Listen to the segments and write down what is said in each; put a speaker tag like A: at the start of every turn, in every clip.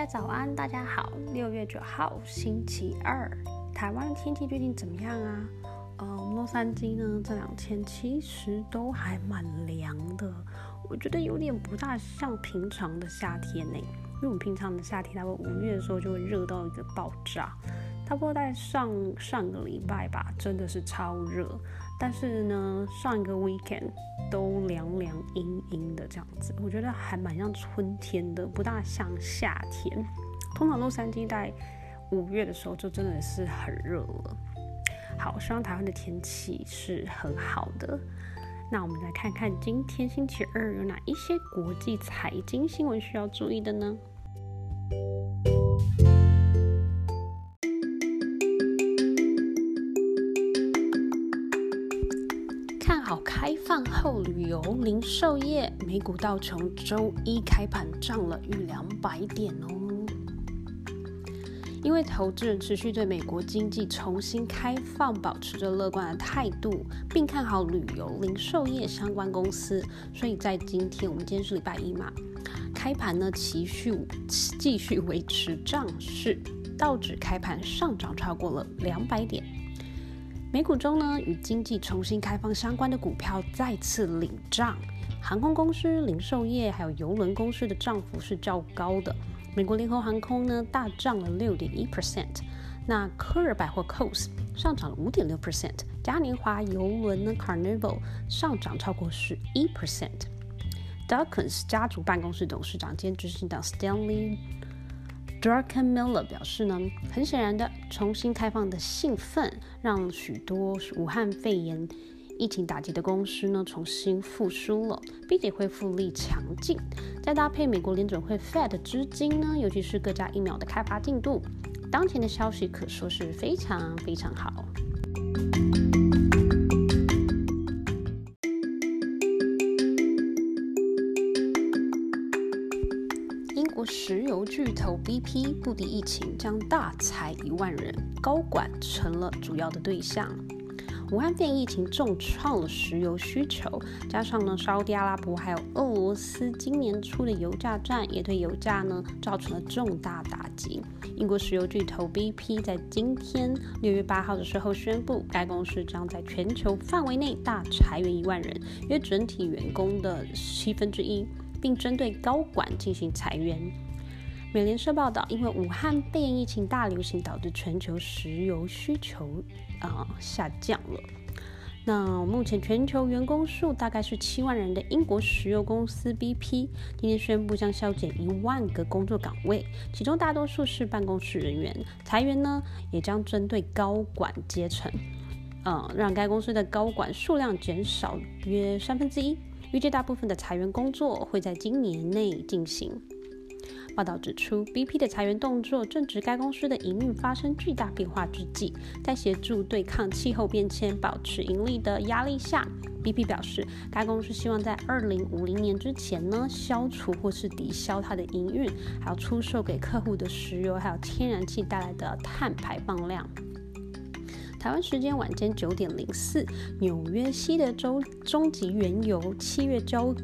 A: 家早安，大家好。六月九号，星期二，台湾天气最近怎么样啊？呃，洛杉矶呢，这两天其实都还蛮凉的，我觉得有点不大像平常的夏天呢。因为我们平常的夏天，大概五月的时候就会热到一个爆炸。差不多在上上个礼拜吧，真的是超热。但是呢，上一个 weekend 都凉凉阴阴的这样子，我觉得还蛮像春天的，不大像夏天。通常洛杉矶在五月的时候就真的是很热了。好，希望台湾的天气是很好的。那我们来看看今天星期二有哪一些国际财经新闻需要注意的呢？后，旅游零售业美股道琼周一开盘涨了逾两百点哦。因为投资人持续对美国经济重新开放保持着乐观的态度，并看好旅游零售业相关公司，所以在今天，我们今天是礼拜一嘛，开盘呢持续继续维持涨势，道指开盘上涨超过了两百点。美股中呢，与经济重新开放相关的股票再次领涨，航空公司、零售业还有邮轮公司的涨幅是较高的。美国联合航空呢大涨了六点一 percent，那科尔百货 Coast 上涨了五点六 percent，嘉年华邮轮呢 Carnival 上涨超过十一 percent。Dawkins 家族办公室董事长兼执行长 Stanley。Druckenmiller 表示呢，很显然的，重新开放的兴奋让许多武汉肺炎疫情打击的公司呢重新复苏了，并且恢复力强劲。再搭配美国联准会 Fed 的资金呢，尤其是各家疫苗的开发进度，当前的消息可说是非常非常好。石油巨头 BP 不敌疫情，将大裁一万人，高管成了主要的对象。武汉变疫情重创了石油需求，加上呢，沙特阿拉伯还有俄罗斯今年初的油价战，也对油价呢造成了重大打击。英国石油巨头 BP 在今天六月八号的时候宣布，该公司将在全球范围内大裁员一万人，约整体员工的七分之一。并针对高管进行裁员。美联社报道，因为武汉肺炎疫情大流行，导致全球石油需求啊下降了。那目前全球员工数大概是七万人的英国石油公司 BP 今天宣布将削减一万个工作岗位，其中大多数是办公室人员。裁员呢也将针对高管阶层，呃，让该公司的高管数量减少约三分之一。预计大部分的裁员工作会在今年内进行。报道指出，BP 的裁员动作正值该公司的营运发生巨大变化之际，在协助对抗气候变迁、保持盈利的压力下，BP 表示，该公司希望在2050年之前呢，消除或是抵消它的营运，还有出售给客户的石油还有天然气带来的碳排放量。台湾时间晚间九点零四，纽约西德州中级原油七月交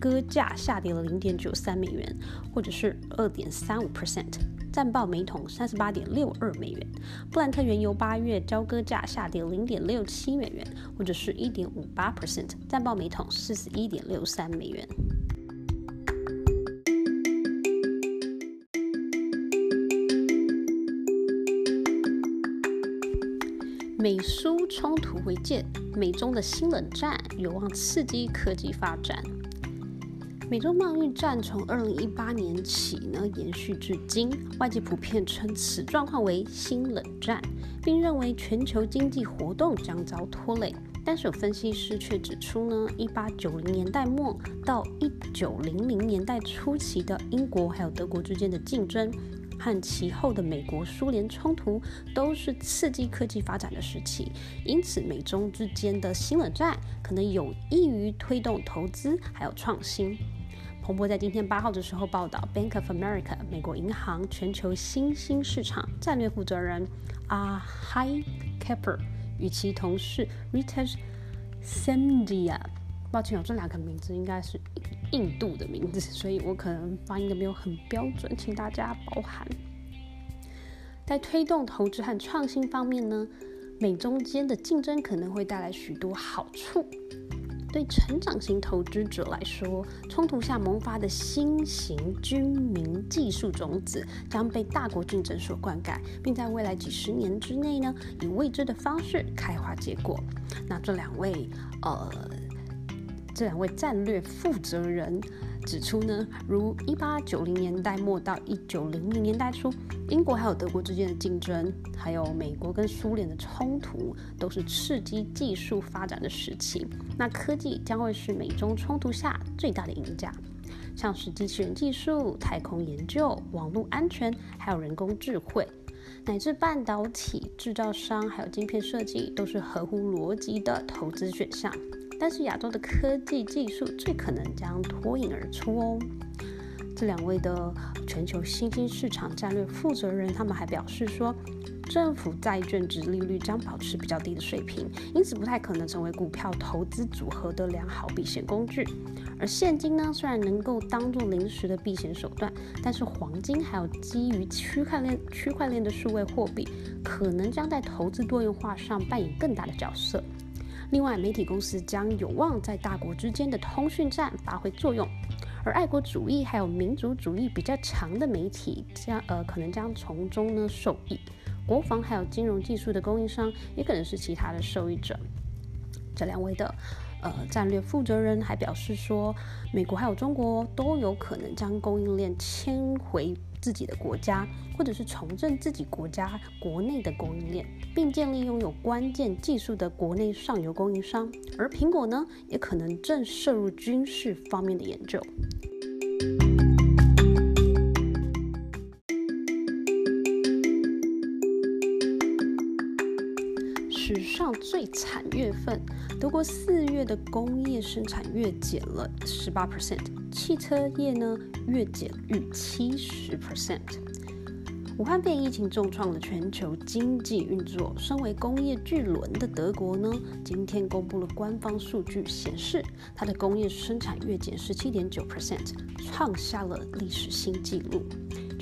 A: 割价下跌了零点九三美元，或者是二点三五 percent，暂报每桶三十八点六二美元。布兰特原油八月交割价下跌零点六七美元，或者是一点五八 percent，暂报每桶四十一点六三美元。美苏冲突为鉴，美中的新冷战有望刺激科技发展。美中贸易战从二零一八年起呢延续至今，外界普遍称此状况为新冷战，并认为全球经济活动将遭拖累。但是有分析师却指出呢，一八九零年代末到一九零零年代初期的英国还有德国之间的竞争。和其后的美国苏联冲突都是刺激科技发展的时期，因此美中之间的新冷战可能有益于推动投资还有创新。彭博在今天八号的时候报道，Bank of America 美国银行全球新兴市场战略负责人 Ahai Kapper 与其同事 Rita Sandia 抱歉，这两个名字应该是印度的名字，所以我可能发音的没有很标准，请大家包涵。在推动投资和创新方面呢，美中间的竞争可能会带来许多好处。对成长型投资者来说，冲突下萌发的新型军民技术种子将被大国竞争所灌溉，并在未来几十年之内呢，以未知的方式开花结果。那这两位，呃，这两位战略负责人。指出呢，如一八九零年代末到一九零零年代初，英国还有德国之间的竞争，还有美国跟苏联的冲突，都是刺激技术发展的时期。那科技将会是美中冲突下最大的赢家，像是机器人技术、太空研究、网络安全，还有人工智慧，乃至半导体制造商，还有晶片设计，都是合乎逻辑的投资选项。但是亚洲的科技技术最可能将脱颖而出哦。这两位的全球新兴市场战略负责人，他们还表示说，政府债券值利率将保持比较低的水平，因此不太可能成为股票投资组合的良好避险工具。而现金呢，虽然能够当做临时的避险手段，但是黄金还有基于区块链区块链的数位货币，可能将在投资多元化上扮演更大的角色。另外，媒体公司将有望在大国之间的通讯站发挥作用，而爱国主义还有民族主义比较强的媒体将呃可能将从中呢受益。国防还有金融技术的供应商也可能是其他的受益者。这两位的呃战略负责人还表示说，美国还有中国都有可能将供应链迁回。自己的国家，或者是重振自己国家国内的供应链，并建立拥有关键技术的国内上游供应商。而苹果呢，也可能正涉入军事方面的研究。史上最惨月份，德国四月的工业生产月减了十八 percent，汽车业呢月减逾七十 percent。武汉肺炎疫情重创了全球经济运作，身为工业巨轮的德国呢，今天公布了官方数据，显示它的工业生产月减十七点九 percent，创下了历史新纪录。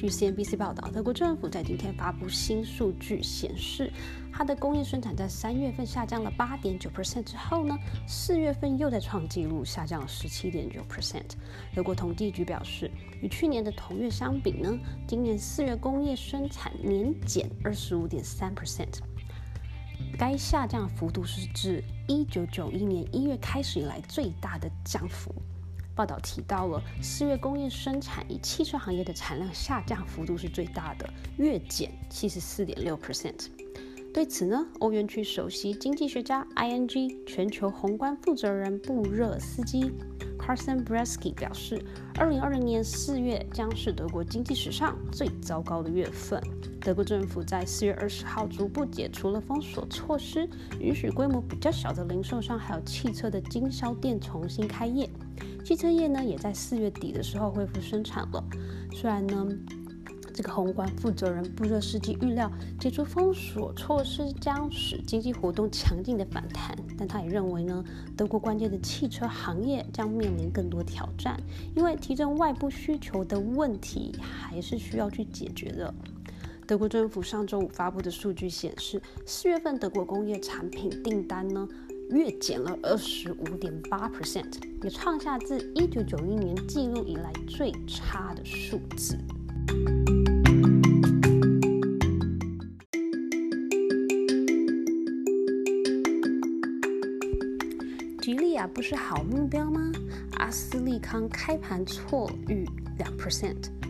A: 据 CNBC 报道，德国政府在今天发布新数据，显示它的工业生产在三月份下降了八点九 percent 之后呢，四月份又在创纪录，下降了十七点九 percent。德国统计局表示，与去年的同月相比呢，今年四月工业生产年减二十五点三 percent，该下降幅度是自一九九一年一月开始以来最大的降幅。报道提到了四月工业生产以汽车行业的产量下降幅度是最大的，月减七十四点六 percent。对此呢，欧元区首席经济学家 ING 全球宏观负责人布热斯基 Carson Bresky 表示，二零二零年四月将是德国经济史上最糟糕的月份。德国政府在四月二十号逐步解除了封锁措施，允许规模比较小的零售商还有汽车的经销店重新开业。汽车业呢，也在四月底的时候恢复生产了。虽然呢，这个宏观负责人布热斯基预料解除封锁措施将使经济活动强劲的反弹，但他也认为呢，德国关键的汽车行业将面临更多挑战，因为提振外部需求的问题还是需要去解决的。德国政府上周五发布的数据显示，四月份德国工业产品订单呢。月减了二十五点八 percent，也创下自一九九一年记录以来最差的数字。吉利亚不是好目标吗？阿斯利康开盘错预两 percent。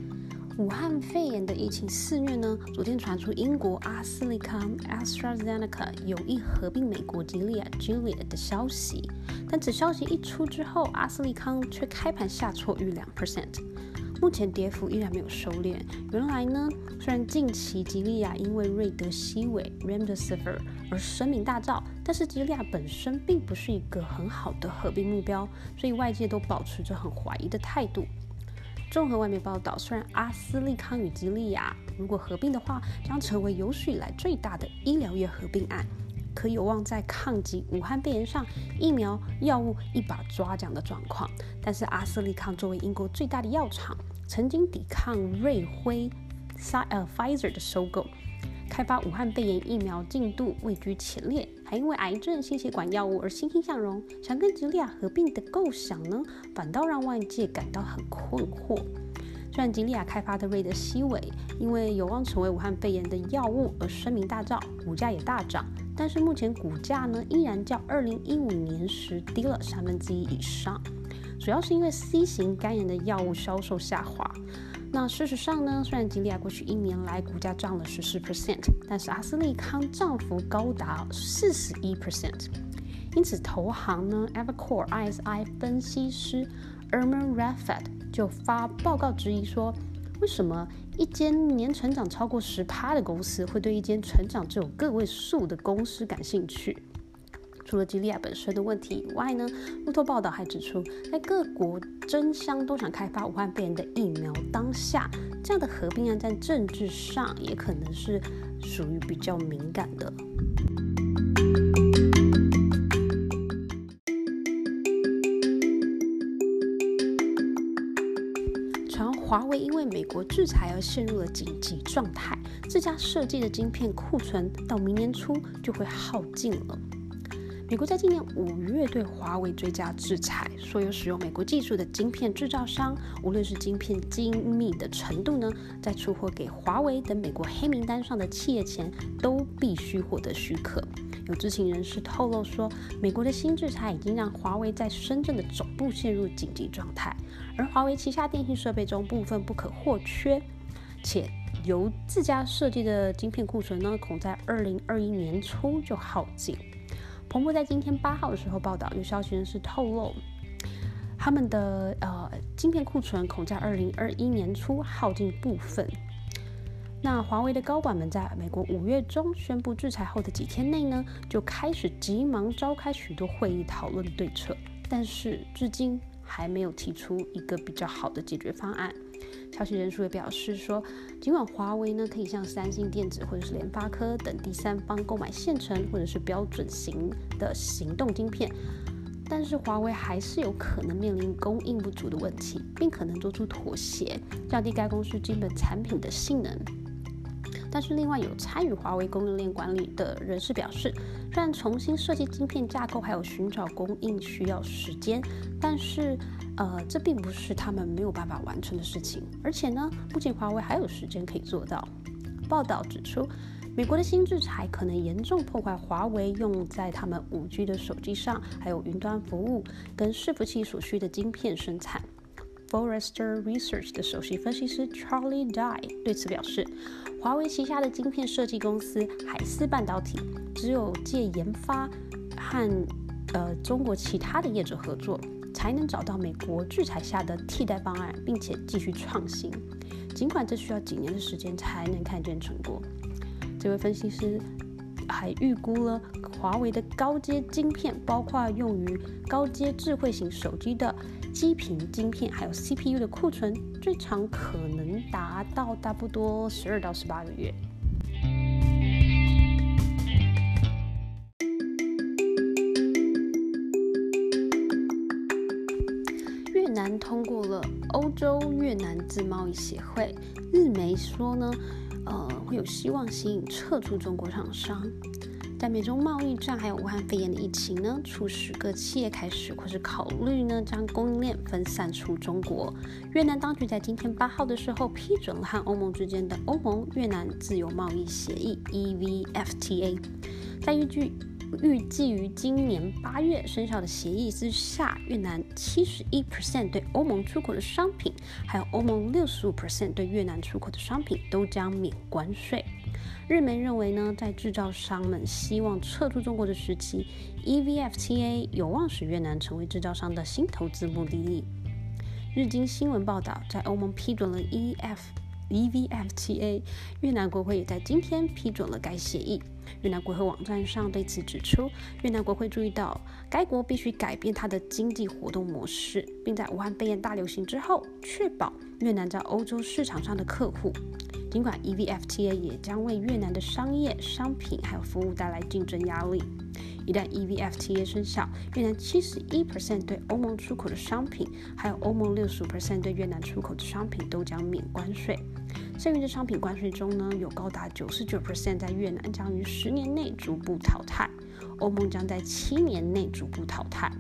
A: 武汉肺炎的疫情肆虐呢，昨天传出英国阿斯利康 （AstraZeneca） 有意合并美国吉利亚 （Gilead） 的消息，但此消息一出之后，阿斯利康却开盘下挫逾两 percent，目前跌幅依然没有收敛。原来呢，虽然近期吉利亚因为瑞德西韦 （Remdesivir） 而声名大噪，但是吉利亚本身并不是一个很好的合并目标，所以外界都保持着很怀疑的态度。综合外媒报道，虽然阿斯利康与吉利亚如果合并的话，将成为有史以来最大的医疗业合并案，可有望在抗击武汉肺炎上疫苗药物一把抓奖的状况。但是阿斯利康作为英国最大的药厂，曾经抵抗瑞辉、呃 Pfizer 的收购，开发武汉肺炎疫苗进度位居前列，还因为癌症、心血管药物而欣欣向荣，想跟吉利亚合并的构想呢，反倒让外界感到很困惑。虽然吉利亚开发的瑞德西韦因为有望成为武汉肺炎的药物而声名大噪，股价也大涨，但是目前股价呢依然较2015年时低了三分之一以上，主要是因为 C 型肝炎的药物销售下滑。那事实上呢，虽然吉利亚过去一年来股价涨了十四 percent，但是阿斯利康涨幅高达四十一 percent，因此投行呢 Evercore ISI 分析师 Erman Raffat。就发报告质疑说，为什么一间年成长超过十趴的公司会对一间成长只有个位数的公司感兴趣？除了吉利亚本身的问题以外呢，路透报道还指出，在各国争相都想开发武汉肺炎的疫苗当下，这样的合并案在政治上也可能是属于比较敏感的。华为因为美国制裁而陷入了紧急状态，自家设计的晶片库存到明年初就会耗尽了。美国在今年五月对华为追加制裁，所有使用美国技术的晶片制造商，无论是晶片精密的程度呢，在出货给华为等美国黑名单上的企业前，都必须获得许可。有知情人士透露说，美国的新制裁已经让华为在深圳的总部陷入紧急状态，而华为旗下电信设备中部分不可或缺，且由自家设计的晶片库存呢，恐在二零二一年初就耗尽。彭博在今天八号的时候报道，有消息人士透露，他们的呃晶片库存恐在二零二一年初耗尽部分。那华为的高管们在美国五月中宣布制裁后的几天内呢，就开始急忙召开许多会议讨论对策，但是至今还没有提出一个比较好的解决方案。消息人士也表示说，尽管华为呢可以向三星电子或者是联发科等第三方购买现成或者是标准型的行动晶片，但是华为还是有可能面临供应不足的问题，并可能做出妥协，降低该公司基本产品的性能。但是，另外有参与华为供应链管理的人士表示，虽然重新设计晶片架构还有寻找供应需要时间，但是，呃，这并不是他们没有办法完成的事情。而且呢，目前华为还有时间可以做到。报道指出，美国的新制裁可能严重破坏华为用在他们五 G 的手机上，还有云端服务跟伺服器所需的晶片生产。Forrester Research 的首席分析师 Charlie Dye 对此表示，华为旗下的晶片设计公司海思半导体，只有借研发和呃中国其他的业者合作，才能找到美国制裁下的替代方案，并且继续创新。尽管这需要几年的时间才能看见成果，这位分析师。还预估了华为的高阶晶片，包括用于高阶智慧型手机的基频晶片，还有 CPU 的库存，最长可能达到差不多十二到十八个月。越南自贸易协会，日媒说呢。呃，会有希望吸引撤出中国厂商。在美中贸易战还有武汉肺炎的疫情呢，促使各企业开始或是考虑呢，将供应链分散出中国。越南当局在今天八号的时候批准了和欧盟之间的欧盟越南自由贸易协议 （EVFTA），在预计。预计于今年八月生效的协议之下，越南七十一 percent 对欧盟出口的商品，还有欧盟六十五 percent 对越南出口的商品都将免关税。日媒认为呢，在制造商们希望撤出中国的时期，EVFTA 有望使越南成为制造商的新投资目的地。日经新闻报道，在欧盟批准了 EF EVFTA，越南国会也在今天批准了该协议。越南国会网站上对此指出，越南国会注意到该国必须改变它的经济活动模式，并在武汉肺炎大流行之后，确保越南在欧洲市场上的客户。尽管 EVFTA 也将为越南的商业、商品还有服务带来竞争压力。一旦 EVFTA 生效，越南七十一 percent 对欧盟出口的商品，还有欧盟六十五 percent 对越南出口的商品都将免关税。剩余的商品关税中呢，有高达九十九 percent 在越南将于十年内逐步淘汰，欧盟将在七年内逐步淘汰。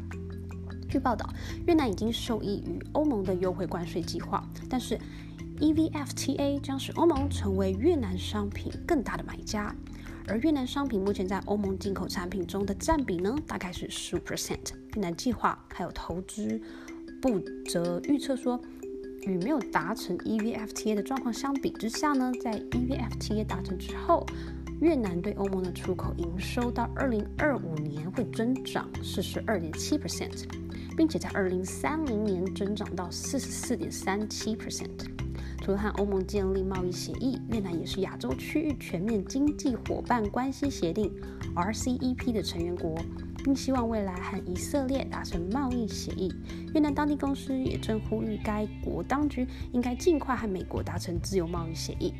A: 据报道，越南已经受益于欧盟的优惠关税计划，但是 EVFTA 将使欧盟成为越南商品更大的买家。而越南商品目前在欧盟进口产品中的占比呢，大概是十五 percent。越南计划还有投资部则预测说，与没有达成 EVFTA 的状况相比之下呢，在 EVFTA 达成之后，越南对欧盟的出口营收到二零二五年会增长四十二点七 percent，并且在二零三零年增长到四十四点三七 percent。除了和欧盟建立贸易协议，越南也是亚洲区域全面经济伙伴关系协定 （RCEP） 的成员国，并希望未来和以色列达成贸易协议。越南当地公司也正呼吁该国当局应该尽快和美国达成自由贸易协议。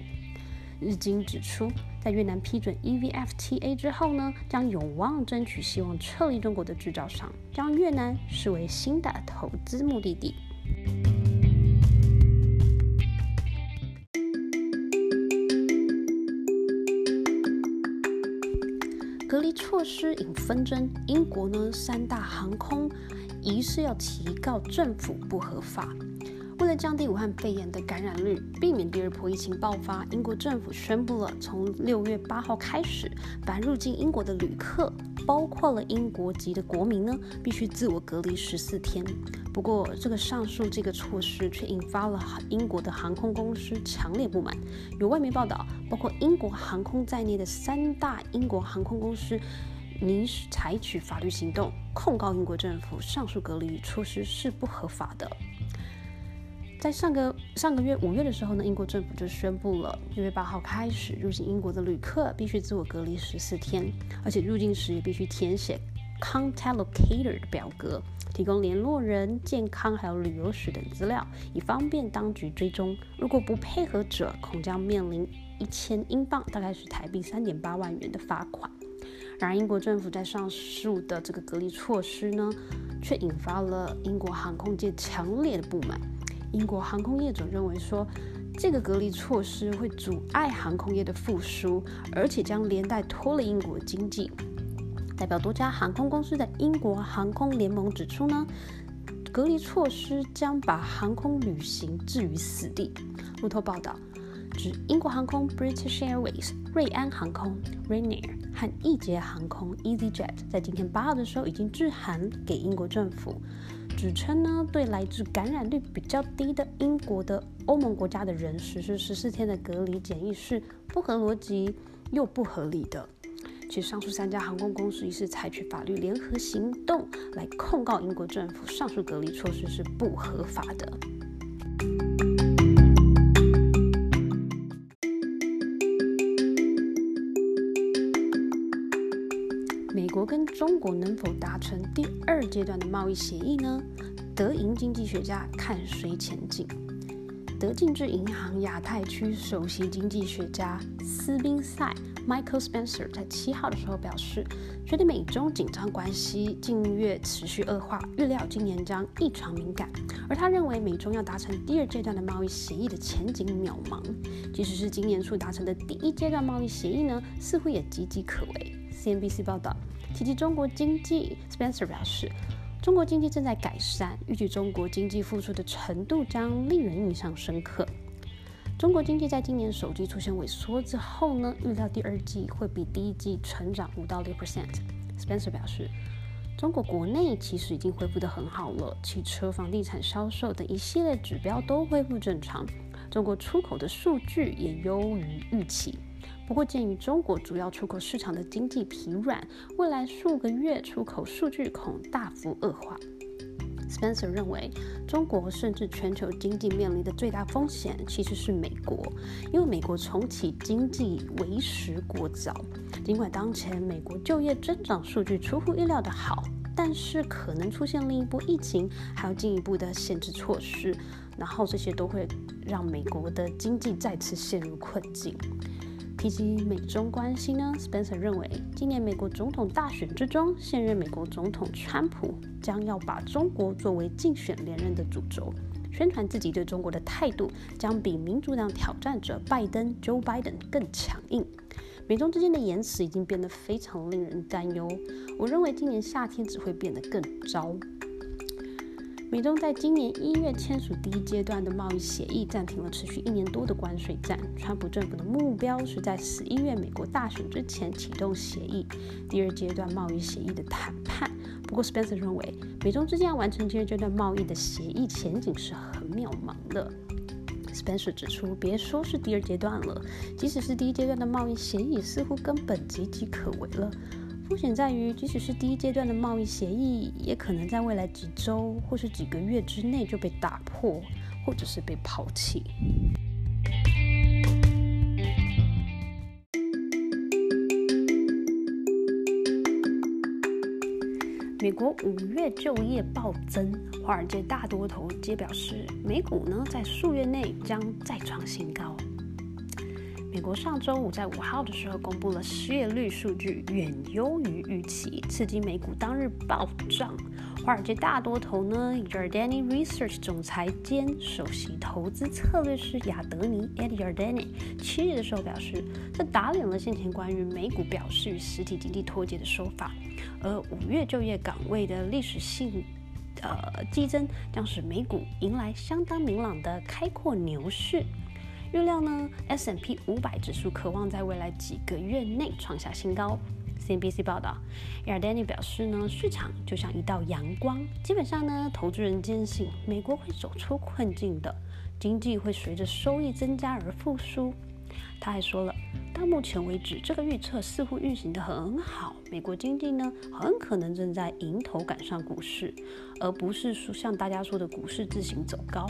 A: 日经指出，在越南批准 EVFTA 之后呢，将有望争取希望撤离中国的制造商，将越南视为新的投资目的地。措施引纷争，英国呢三大航空疑似要提告政府不合法。为了降低武汉肺炎的感染率，避免第二波疫情爆发，英国政府宣布了从六月八号开始，凡入境英国的旅客，包括了英国籍的国民呢，必须自我隔离十四天。不过，这个上述这个措施却引发了英国的航空公司强烈不满。有外媒报道，包括英国航空在内的三大英国航空公司拟采取法律行动，控告英国政府上述隔离措施是不合法的。在上个上个月五月的时候呢，英国政府就宣布了，六月八号开始，入境英国的旅客必须自我隔离十四天，而且入境时也必须填写 Contact Locator 的表格。提供联络人、健康还有旅游史等资料，以方便当局追踪。如果不配合者，恐将面临一千英镑，大概是台币三点八万元的罚款。然而，英国政府在上述的这个隔离措施呢，却引发了英国航空界强烈的不满。英国航空业者认为说，这个隔离措施会阻碍航空业的复苏，而且将连带拖累英国经济。代表多家航空公司的英国航空联盟指出呢，隔离措施将把航空旅行置于死地。路透报道，指英国航空 British Airways、瑞安航空 Ryanair 和易捷航空 EasyJet 在今天八号的时候已经致函给英国政府，指称呢对来自感染率比较低的英国的欧盟国家的人实施十四天的隔离检疫是不合逻辑又不合理的。其上述三家航空公司已是采取法律联合行动来控告英国政府上述隔离措施是不合法的。中国能否达成第二阶段的贸易协议呢？德银经济学家看谁前进？德竞智银行亚太区首席经济学家斯宾塞 （Michael Spencer） 在七号的时候表示，觉得美中紧张关系近月持续恶化，预料今年将异常敏感。而他认为，美中要达成第二阶段的贸易协议的前景渺茫。即使是今年初达成的第一阶段贸易协议呢，似乎也岌岌可危。CNBC 报道提及中国经济，Spencer 表示。中国经济正在改善，预计中国经济复苏的程度将令人印象深刻。中国经济在今年首季出现萎缩之后呢，预料第二季会比第一季成长五到六 percent。Spencer 表示，中国国内其实已经恢复得很好了，汽车、房地产销售等一系列指标都恢复正常，中国出口的数据也优于预期。不过，鉴于中国主要出口市场的经济疲软，未来数个月出口数据恐大幅恶化。Spencer 认为，中国甚至全球经济面临的最大风险其实是美国，因为美国重启经济为时过早。尽管当前美国就业增长数据出乎意料的好，但是可能出现另一波疫情，还有进一步的限制措施，然后这些都会让美国的经济再次陷入困境。提及美中关系呢，Spencer 认为，今年美国总统大选之中，现任美国总统川普将要把中国作为竞选连任的主轴，宣传自己对中国的态度将比民主党挑战者拜登 Joe Biden 更强硬。美中之间的言辞已经变得非常令人担忧。我认为今年夏天只会变得更糟。美中在今年一月签署第一阶段的贸易协议，暂停了持续一年多的关税战。川普政府的目标是在十一月美国大选之前启动协议第二阶段贸易协议的谈判。不过，Spencer 认为，美中之间要完成第二阶段贸易的协议前景是很渺茫的。Spencer 指出，别说是第二阶段了，即使是第一阶段的贸易协议，似乎根本岌岌可危了。风险在于，即使是第一阶段的贸易协议，也可能在未来几周或是几个月之内就被打破，或者是被抛弃。美国五月就业暴增，华尔街大多头皆表示，美股呢在数月内将再创新高。美国上周五在五号的时候公布了失业率数据，远优于预期，刺激美股当日暴涨。华尔街大多头呢，Yardeni Research 总裁兼首席投资策略师亚德尼 （Ed Yardeni） 七日的时候表示，这打脸了先前关于美股表示与实体经济脱节的说法，而五月就业岗位的历史性呃激增，将使美股迎来相当明朗的开阔牛市。预料呢，S M P 五百指数渴望在未来几个月内创下新高。C N B C 报道 y a r d a n i 表示呢，市场就像一道阳光，基本上呢，投资人坚信美国会走出困境的，经济会随着收益增加而复苏。他还说了，到目前为止，这个预测似乎运行的很好，美国经济呢，很可能正在迎头赶上股市，而不是说像大家说的股市自行走高。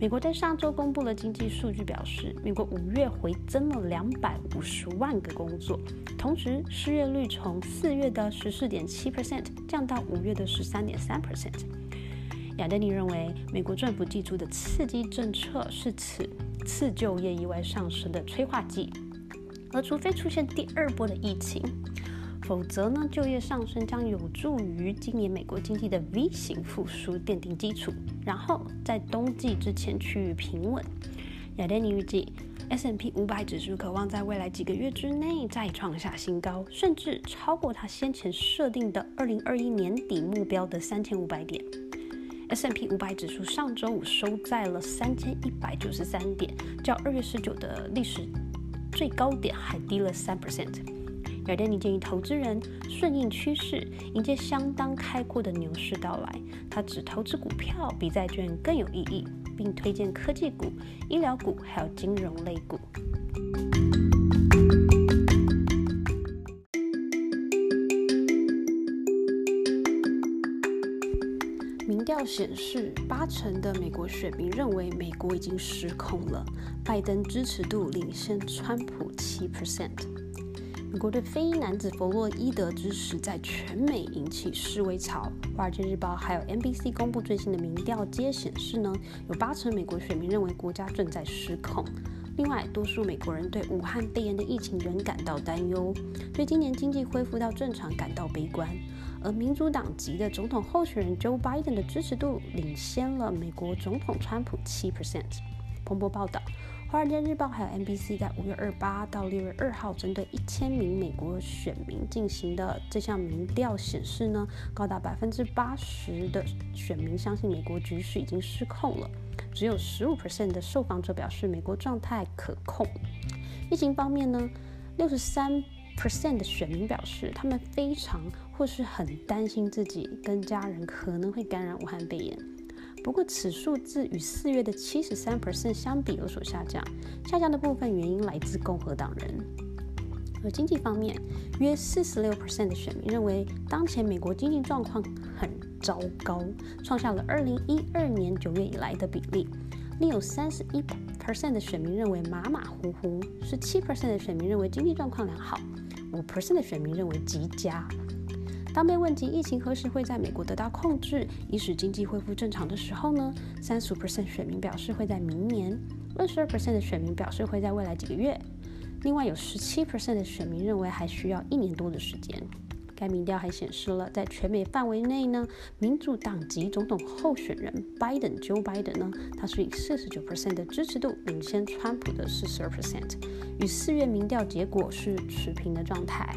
A: 美国在上周公布了经济数据，表示美国五月回增了两百五十万个工作，同时失业率从四月的十四点七 percent 降到五月的十三点三 percent。亚德尼认为，美国政府寄出的刺激政策是此次就业意外上升的催化剂，而除非出现第二波的疫情。否则呢，就业上升将有助于今年美国经济的 V 型复苏奠定基础，然后在冬季之前趋于平稳。亚丹尼预计，S&P 五百指数渴望在未来几个月之内再创下新高，甚至超过它先前设定的二零二一年底目标的三千五百点。S&P 五百指数上周五收在了三千一百九十三点，较二月十九的历史最高点还低了三 percent。亚丹尼建议投资人顺应趋势，迎接相当开阔的牛市到来。他只投资股票比债券更有意义，并推荐科技股、医疗股还有金融类股。民调显示，八成的美国选民认为美国已经失控了，拜登支持度领先川普七 percent。美国对非裔男子弗洛伊德之死在全美引起示威潮。华尔街日报还有 NBC 公布最新的民调，皆显示呢，有八成美国选民认为国家正在失控。另外，多数美国人对武汉肺炎的疫情仍感到担忧，对今年经济恢复到正常感到悲观。而民主党籍的总统候选人 Joe Biden 的支持度领先了美国总统川普七 percent。彭博报道。《华尔街日报》还有 NBC 在五月二八到六月二号针对一千名美国选民进行的这项民调显示呢，高达百分之八十的选民相信美国局势已经失控了，只有十五 percent 的受访者表示美国状态可控。疫情方面呢，六十三 percent 的选民表示他们非常或是很担心自己跟家人可能会感染武汉肺炎。不过，此数字与四月的七十三 percent 相比有所下降。下降的部分原因来自共和党人。而经济方面，约四十六 percent 的选民认为当前美国经济状况很糟糕，创下了二零一二年九月以来的比例。另有三十一 percent 的选民认为马马虎虎，十七 percent 的选民认为经济状况良好，五 percent 的选民认为极佳。当被问及疫情何时会在美国得到控制，以使经济恢复正常的时候呢？三十五 percent 选民表示会在明年，二十二 percent 的选民表示会在未来几个月。另外有十七 percent 的选民认为还需要一年多的时间。该民调还显示了，在全美范围内呢，民主党籍总统候选人 Biden Joe Biden 呢，他是以四十九 percent 的支持度领先川普的四十二 percent，与四月民调结果是持平的状态。